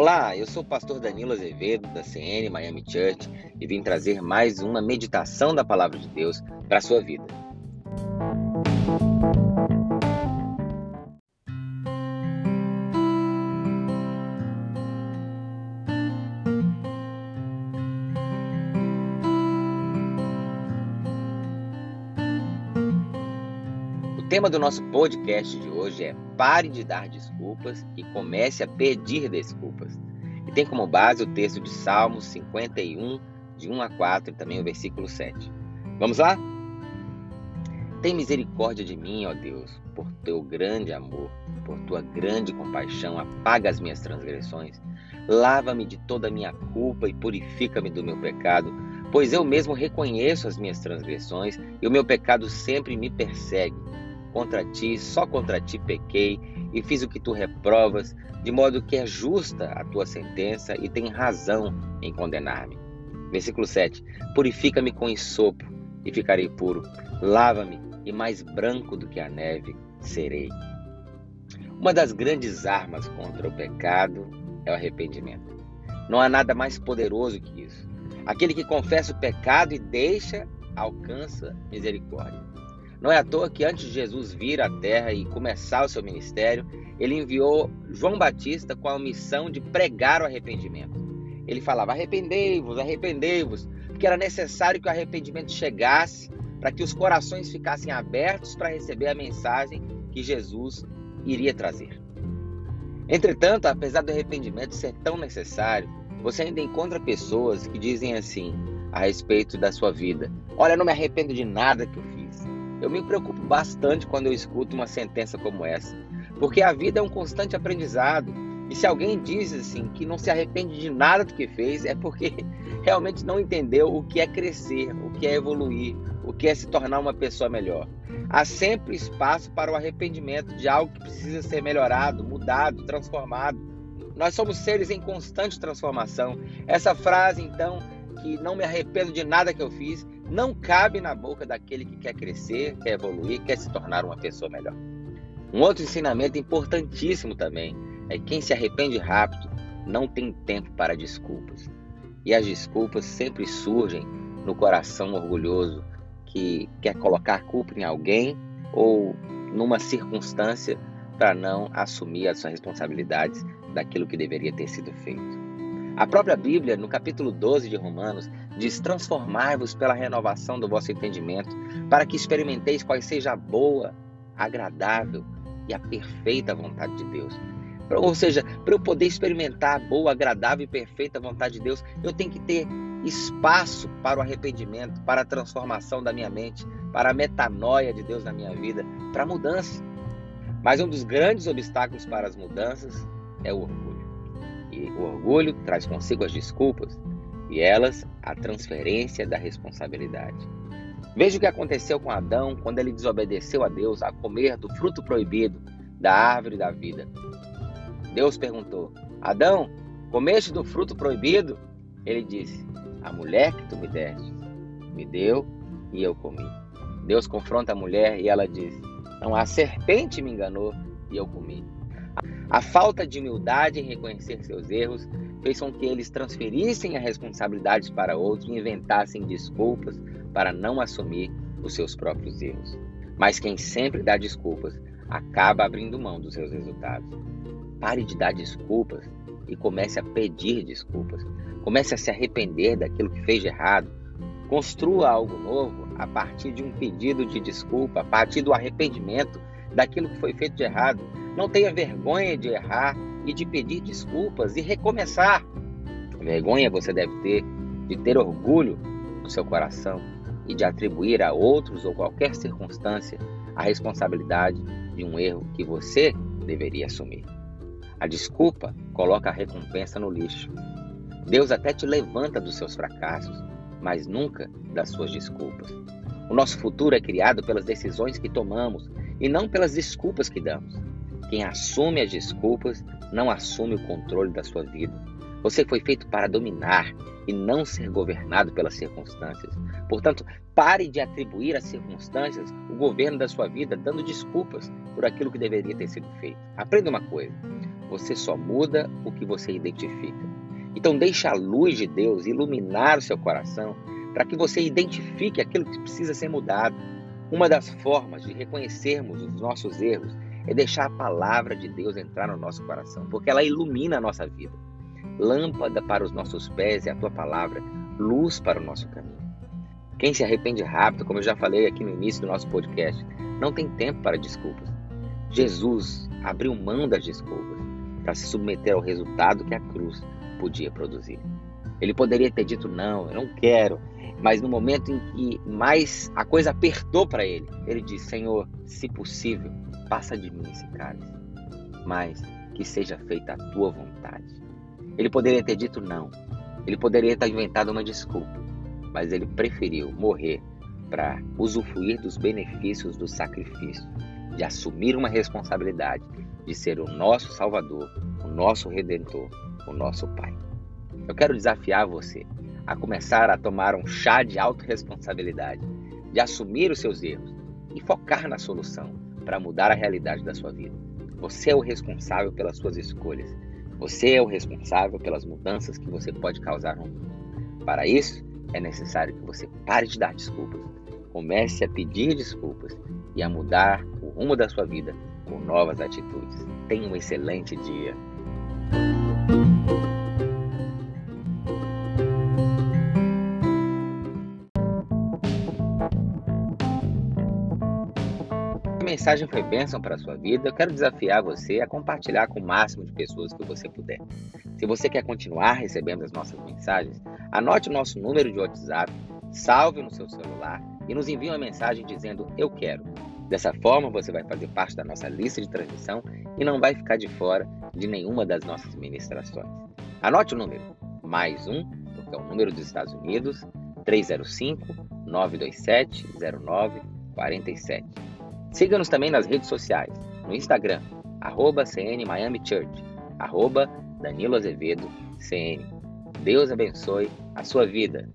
Olá, eu sou o pastor Danilo Azevedo, da CN Miami Church, e vim trazer mais uma meditação da Palavra de Deus para a sua vida. Tema do nosso podcast de hoje é Pare de dar desculpas e comece a pedir desculpas. E tem como base o texto de Salmos 51, de 1 a 4 e também o versículo 7. Vamos lá? Tem misericórdia de mim, ó Deus, por teu grande amor, por tua grande compaixão, apaga as minhas transgressões. Lava-me de toda a minha culpa e purifica-me do meu pecado, pois eu mesmo reconheço as minhas transgressões e o meu pecado sempre me persegue. Contra ti, só contra ti pequei e fiz o que tu reprovas, de modo que é justa a tua sentença e tem razão em condenar-me. Versículo 7: Purifica-me com ensopo e ficarei puro, lava-me e mais branco do que a neve serei. Uma das grandes armas contra o pecado é o arrependimento. Não há nada mais poderoso que isso. Aquele que confessa o pecado e deixa, alcança misericórdia. Não é à toa que antes de Jesus vir à terra e começar o seu ministério, ele enviou João Batista com a missão de pregar o arrependimento. Ele falava: arrependei-vos, arrependei-vos, porque era necessário que o arrependimento chegasse para que os corações ficassem abertos para receber a mensagem que Jesus iria trazer. Entretanto, apesar do arrependimento ser tão necessário, você ainda encontra pessoas que dizem assim a respeito da sua vida: Olha, eu não me arrependo de nada que eu fiz. Eu me preocupo bastante quando eu escuto uma sentença como essa, porque a vida é um constante aprendizado. E se alguém diz assim que não se arrepende de nada do que fez, é porque realmente não entendeu o que é crescer, o que é evoluir, o que é se tornar uma pessoa melhor. Há sempre espaço para o arrependimento de algo que precisa ser melhorado, mudado, transformado. Nós somos seres em constante transformação. Essa frase, então, que não me arrependo de nada que eu fiz, não cabe na boca daquele que quer crescer, quer evoluir, quer se tornar uma pessoa melhor. Um outro ensinamento importantíssimo também é que quem se arrepende rápido não tem tempo para desculpas. E as desculpas sempre surgem no coração orgulhoso que quer colocar culpa em alguém ou numa circunstância para não assumir as suas responsabilidades daquilo que deveria ter sido feito. A própria Bíblia, no capítulo 12 de Romanos, diz: Transformai-vos pela renovação do vosso entendimento, para que experimenteis qual seja a boa, agradável e a perfeita vontade de Deus. Ou seja, para eu poder experimentar a boa, agradável e perfeita vontade de Deus, eu tenho que ter espaço para o arrependimento, para a transformação da minha mente, para a metanoia de Deus na minha vida, para a mudança. Mas um dos grandes obstáculos para as mudanças é o orgulho. E o orgulho traz consigo as desculpas e elas a transferência da responsabilidade. Veja o que aconteceu com Adão quando ele desobedeceu a Deus a comer do fruto proibido da árvore da vida. Deus perguntou: Adão, comeste do fruto proibido? Ele disse: A mulher que tu me deste me deu e eu comi. Deus confronta a mulher e ela diz: Não, a serpente me enganou e eu comi. A falta de humildade em reconhecer seus erros fez com que eles transferissem as responsabilidades para outros e inventassem desculpas para não assumir os seus próprios erros. Mas quem sempre dá desculpas acaba abrindo mão dos seus resultados. Pare de dar desculpas e comece a pedir desculpas. Comece a se arrepender daquilo que fez de errado. Construa algo novo a partir de um pedido de desculpa, a partir do arrependimento daquilo que foi feito de errado. Não tenha vergonha de errar e de pedir desculpas e recomeçar. Vergonha você deve ter de ter orgulho no seu coração e de atribuir a outros ou qualquer circunstância a responsabilidade de um erro que você deveria assumir. A desculpa coloca a recompensa no lixo. Deus até te levanta dos seus fracassos, mas nunca das suas desculpas. O nosso futuro é criado pelas decisões que tomamos e não pelas desculpas que damos. Quem assume as desculpas não assume o controle da sua vida. Você foi feito para dominar e não ser governado pelas circunstâncias. Portanto, pare de atribuir às circunstâncias o governo da sua vida, dando desculpas por aquilo que deveria ter sido feito. Aprenda uma coisa: Você só muda o que você identifica. Então deixe a luz de Deus iluminar o seu coração para que você identifique aquilo que precisa ser mudado. Uma das formas de reconhecermos os nossos erros é deixar a palavra de Deus entrar no nosso coração, porque ela ilumina a nossa vida. Lâmpada para os nossos pés é a tua palavra, luz para o nosso caminho. Quem se arrepende rápido, como eu já falei aqui no início do nosso podcast, não tem tempo para desculpas. Jesus abriu mão das desculpas para se submeter ao resultado que a cruz podia produzir. Ele poderia ter dito não, eu não quero, mas no momento em que mais a coisa apertou para ele, ele disse: Senhor, se possível, passa de mim esse cálice, mas que seja feita a tua vontade. Ele poderia ter dito não, ele poderia ter inventado uma desculpa, mas ele preferiu morrer para usufruir dos benefícios do sacrifício, de assumir uma responsabilidade, de ser o nosso Salvador, o nosso Redentor, o nosso Pai. Eu quero desafiar você a começar a tomar um chá de autorresponsabilidade, de assumir os seus erros e focar na solução para mudar a realidade da sua vida. Você é o responsável pelas suas escolhas. Você é o responsável pelas mudanças que você pode causar no mundo. Para isso, é necessário que você pare de dar desculpas, comece a pedir desculpas e a mudar o rumo da sua vida com novas atitudes. Tenha um excelente dia. Mensagem foi bênção para a sua vida, eu quero desafiar você a compartilhar com o máximo de pessoas que você puder. Se você quer continuar recebendo as nossas mensagens, anote o nosso número de WhatsApp, salve no seu celular e nos envie uma mensagem dizendo eu quero. Dessa forma, você vai fazer parte da nossa lista de transmissão e não vai ficar de fora de nenhuma das nossas ministrações. Anote o número, mais um, porque é o número dos Estados Unidos, 305 927 09 47. Siga-nos também nas redes sociais, no Instagram, arroba CN Miami Church, arroba Danilo Azevedo CN. Deus abençoe a sua vida.